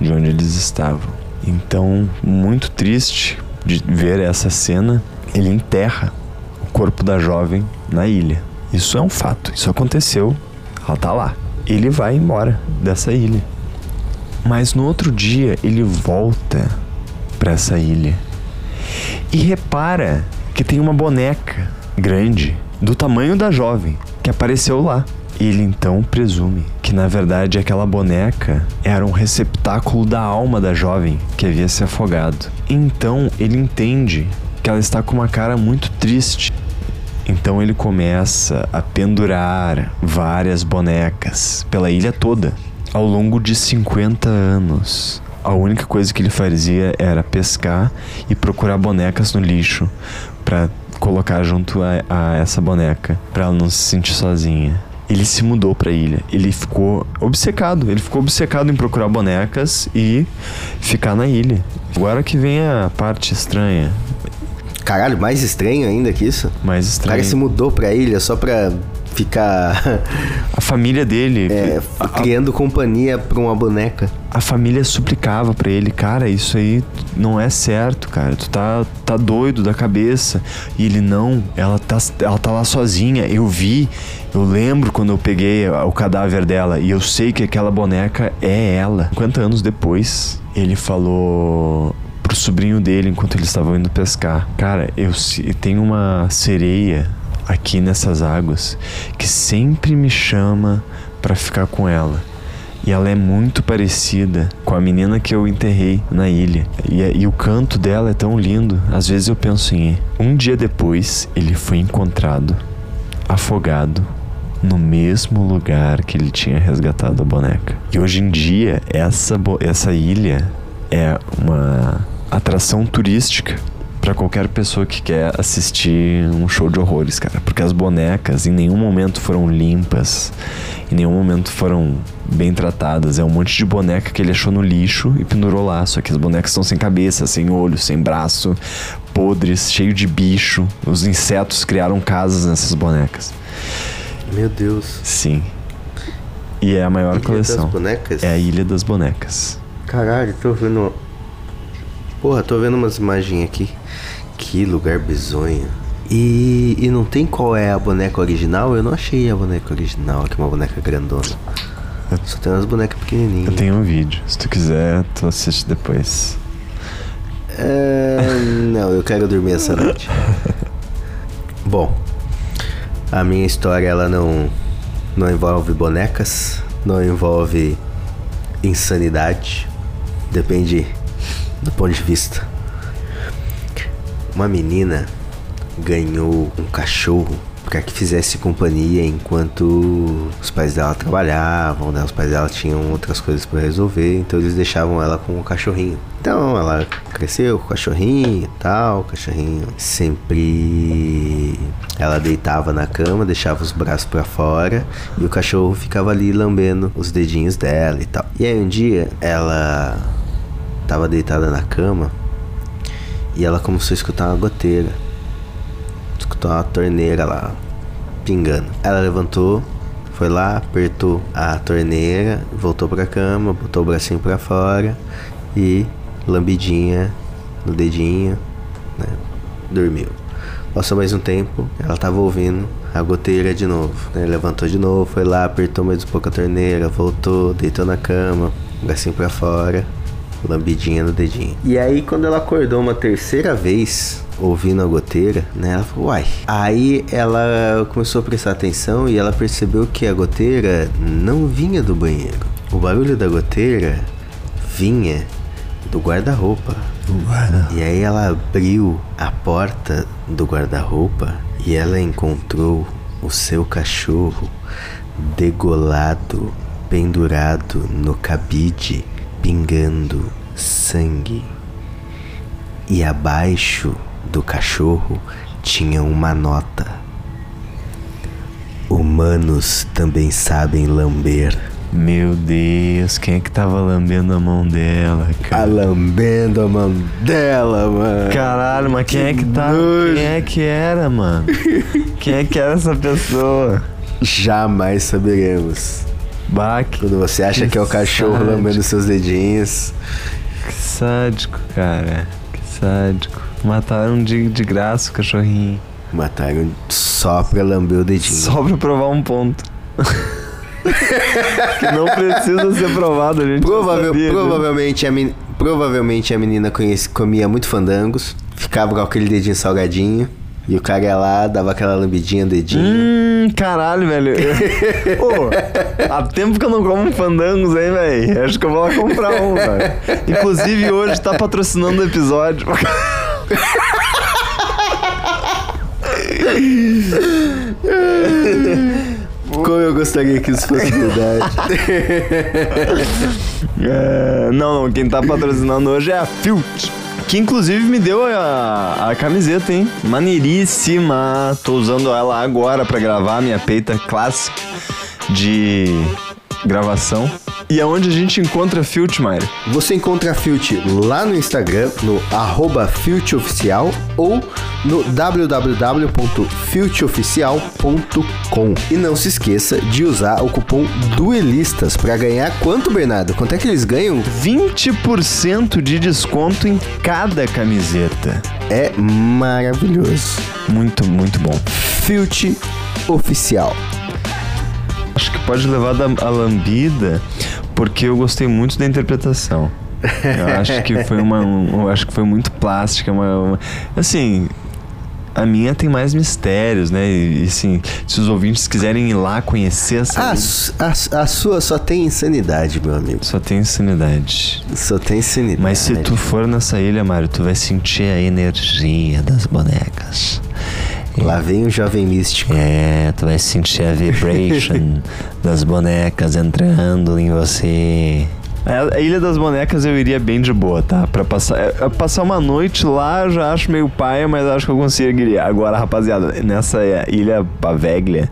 de onde eles estavam. Então, muito triste de ver essa cena, ele enterra o corpo da jovem na ilha. Isso é um fato, isso aconteceu, ela tá lá. Ele vai embora dessa ilha. Mas no outro dia ele volta para essa ilha e repara que tem uma boneca grande do tamanho da jovem que apareceu lá. Ele então presume que na verdade aquela boneca era um receptáculo da alma da jovem que havia se afogado. Então ele entende que ela está com uma cara muito triste. Então ele começa a pendurar várias bonecas pela ilha toda ao longo de 50 anos. A única coisa que ele fazia era pescar e procurar bonecas no lixo para colocar junto a, a essa boneca, para ela não se sentir sozinha ele se mudou para a ilha. Ele ficou obcecado. Ele ficou obcecado em procurar bonecas e ficar na ilha. Agora que vem a parte estranha. Caralho, mais estranho ainda que isso? Mais O estranho. cara se mudou pra ilha só pra ficar A família dele. é, a, a- criando companhia pra uma boneca. a família suplicava pra ele, cara, isso aí não é certo, cara. Tu tá, tá doido da cabeça. E ele, não, ela tá, ela tá lá sozinha. Eu vi, eu lembro quando eu peguei o cadáver dela. E eu sei que aquela boneca é ela. 50 anos depois, ele falou pro sobrinho dele enquanto eles estavam indo pescar. Cara, eu tenho uma sereia aqui nessas águas que sempre me chama pra ficar com ela. E ela é muito parecida com a menina que eu enterrei na ilha. E, e o canto dela é tão lindo. Às vezes eu penso em. Um dia depois, ele foi encontrado, afogado, no mesmo lugar que ele tinha resgatado a boneca. E hoje em dia, essa, essa ilha é uma atração turística para qualquer pessoa que quer assistir um show de horrores, cara. Porque as bonecas em nenhum momento foram limpas, em nenhum momento foram bem tratadas. É um monte de boneca que ele achou no lixo e pendurou lá. Só que as bonecas estão sem cabeça, sem olho, sem braço, podres, cheio de bicho. Os insetos criaram casas nessas bonecas. Meu Deus. Sim. E é a maior Ilha coleção. das bonecas? É a Ilha das Bonecas. Caralho, tô vendo. Porra, tô vendo umas imagens aqui. Que lugar bizonho. E, e não tem qual é a boneca original? Eu não achei a boneca original aqui, uma boneca grandona. Só tem umas bonecas pequenininhas. Eu tenho um vídeo. Se tu quiser, tu assiste depois. É, não, eu quero dormir essa noite. Bom, a minha história ela não não envolve bonecas, não envolve insanidade. Depende do ponto de vista. Uma menina ganhou um cachorro para que fizesse companhia enquanto os pais dela trabalhavam, né? Os pais dela tinham outras coisas para resolver, então eles deixavam ela com o cachorrinho. Então ela cresceu com o cachorrinho e tal, o cachorrinho sempre ela deitava na cama, deixava os braços para fora e o cachorro ficava ali lambendo os dedinhos dela e tal. E aí um dia ela tava deitada na cama e ela começou a escutar uma goteira. Escutou uma torneira lá pingando. Ela levantou, foi lá, apertou a torneira, voltou pra cama, botou o bracinho pra fora e lambidinha no dedinho, né? Dormiu. Passou mais um tempo, ela tava ouvindo a goteira de novo, né? Levantou de novo, foi lá, apertou mais um pouco a torneira, voltou, deitou na cama, bracinho pra fora, lambidinha no dedinho. E aí, quando ela acordou uma terceira vez, ouvindo a goteira, né? Ela falou, uai. Aí ela começou a prestar atenção e ela percebeu que a goteira não vinha do banheiro. O barulho da goteira vinha do guarda-roupa. E aí ela abriu a porta do guarda-roupa e ela encontrou o seu cachorro degolado, pendurado no cabide, pingando sangue. E abaixo do cachorro tinha uma nota. Humanos também sabem lamber. Meu Deus, quem é que tava lambendo a mão dela, Tá cara? lambendo a mão dela, mano. Caralho, mas quem é que tá? nojo. Quem é que era, mano? Quem é que era essa pessoa? Jamais saberemos. Baque. Quando você acha que, Que é o cachorro sádico. lambendo seus dedinhos. Que sádico, cara. Que sádico. Mataram de, de graça o cachorrinho. Mataram só pra lamber o dedinho. Só pra provar um ponto. que não precisa ser provado, a gente. Provável- sabia, né? provavelmente, a men- provavelmente a menina conhece- comia muito fandangos, ficava com aquele dedinho salgadinho, e o cara ia lá, dava aquela lambidinha dedinho. Hum, caralho, velho. Pô, há tempo que eu não como fandangos, hein, velho? Acho que eu vou lá comprar um, velho. Inclusive, hoje tá patrocinando o episódio. Como eu gostaria que isso fosse verdade. É, não, não, quem tá patrocinando hoje é a Filt. Que inclusive me deu a, a camiseta, hein? Maneiríssima. Tô usando ela agora pra gravar minha peita clássica de gravação. E aonde a gente encontra a Filt, Mário? Você encontra a Filt lá no Instagram, no arroba FiltOficial ou no www.filtoficial.com. E não se esqueça de usar o cupom DUELISTAS para ganhar quanto, Bernardo? Quanto é que eles ganham? 20% de desconto em cada camiseta. É maravilhoso. Muito, muito bom. Filt Oficial. Acho que pode levar da- a lambida, porque eu gostei muito da interpretação. Eu acho que foi uma, um- eu acho que foi muito plástica, uma, uma- assim, a minha tem mais mistérios, né? E, assim, se os ouvintes quiserem ir lá conhecer essa, A, su- a, a sua só tem insanidade, meu amigo. só tem insanidade. Só tem insanidade. Mas se tu for nessa ilha, Mário, tu vai sentir a energia das bonecas. Lá vem o jovem místico. É, tu vai sentir a vibration das bonecas entrando em você. É, A Ilha das Bonecas eu iria bem de boa, tá? Pra passar, é, passar uma noite lá eu já acho meio paia, mas acho que eu conseguiria. Agora, rapaziada, nessa é, Ilha Paveglia,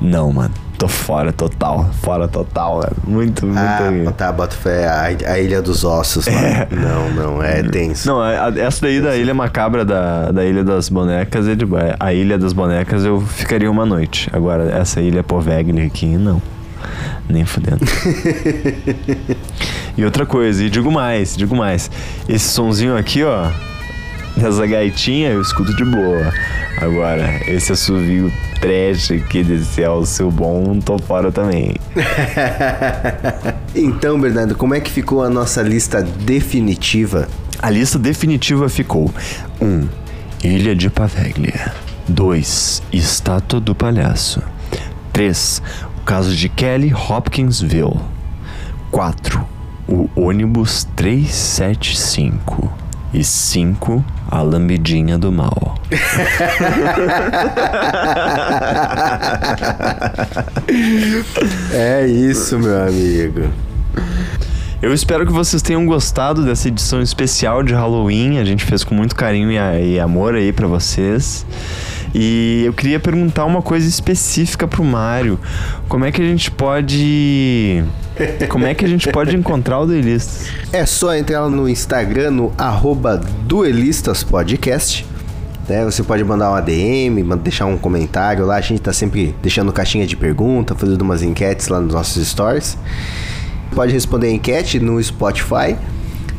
não, mano. Tô fora total. Fora total, velho. Muito, muito. Ah, tá, bota fé. A, a Ilha dos Ossos lá. Não, não, é tenso. Não, a- a- essa daí da Ilha Macabra, da, da Ilha das Bonecas, é de. A Ilha das Bonecas eu ficaria uma noite. Agora, essa Ilha Poveglia aqui, não. Nem fudendo. e outra coisa, e digo mais, digo mais. Esse sonzinho aqui, ó, dessa gaitinha, eu escuto de boa. Agora, esse assovio trash aqui desse seu bom, tô fora também. Então, Bernardo, como é que ficou a nossa lista definitiva? A lista definitiva ficou: 1. Um, Ilha de Paveglia. 2. Estátua do Palhaço. 3. O caso de Kelly Hopkinsville. 4. O ônibus 375. E 5. A lambidinha do mal. É isso, meu amigo. Eu espero que vocês tenham gostado dessa edição especial de Halloween. A gente fez com muito carinho e, e amor aí pra vocês. E eu queria perguntar uma coisa específica pro Mário. Como é que a gente pode. Como é que a gente pode encontrar o Duelistas? É só entrar no Instagram, no arroba duelistaspodcast. Né? Você pode mandar uma DM, deixar um comentário lá. A gente tá sempre deixando caixinha de pergunta, fazendo umas enquetes lá nos nossos stories. Pode responder a enquete no Spotify,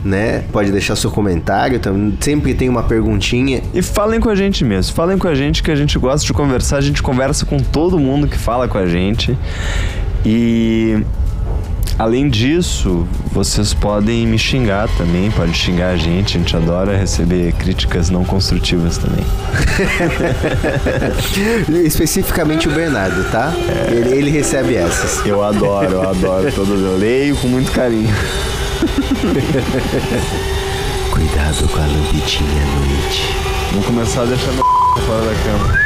né? Pode deixar seu comentário. Também sempre tem uma perguntinha. E falem com a gente mesmo. Falem com a gente que a gente gosta de conversar. A gente conversa com todo mundo que fala com a gente. E Além disso, vocês podem me xingar também, pode xingar a gente, a gente adora receber críticas não construtivas também. Especificamente o Bernardo, tá? Ele, ele recebe essas. Eu adoro, eu adoro todas, eu leio com muito carinho. Cuidado com a lambidinha à noite. Vamos começar a deixar meu fora da cama.